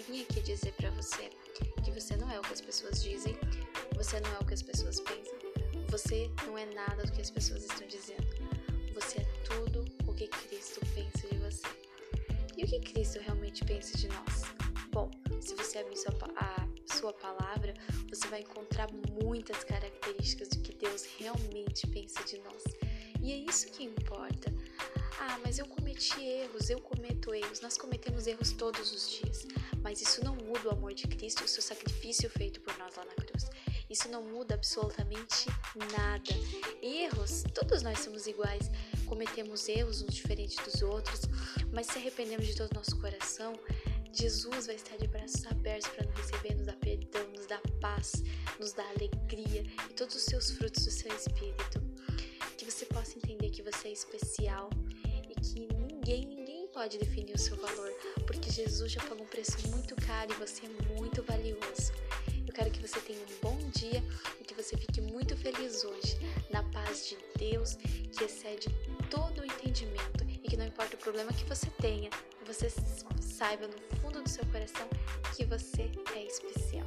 dizer para você que você não é o que as pessoas dizem, você não é o que as pessoas pensam, você não é nada do que as pessoas estão dizendo. Você é tudo o que Cristo pensa de você. E o que Cristo realmente pensa de nós? Bom, se você abrir sua, a sua palavra, você vai encontrar muitas características do que Deus realmente pensa de nós. E é isso que importa. Ah, mas eu cometi erros, eu cometo erros. Nós cometemos erros todos os dias. Mas isso não muda o amor de Cristo o seu sacrifício feito por nós lá na cruz. Isso não muda absolutamente nada. Erros, todos nós somos iguais. Cometemos erros uns diferentes dos outros, mas se arrependemos de todo o nosso coração, Jesus vai estar de braços abertos para nos receber, nos dar perdão, nos dar paz, nos dar alegria e todos os seus frutos do seu espírito. Que você possa entender que você é especial ninguém, ninguém pode definir o seu valor, porque Jesus já pagou um preço muito caro e você é muito valioso. Eu quero que você tenha um bom dia e que você fique muito feliz hoje, na paz de Deus que excede todo o entendimento e que não importa o problema que você tenha, você saiba no fundo do seu coração que você é especial.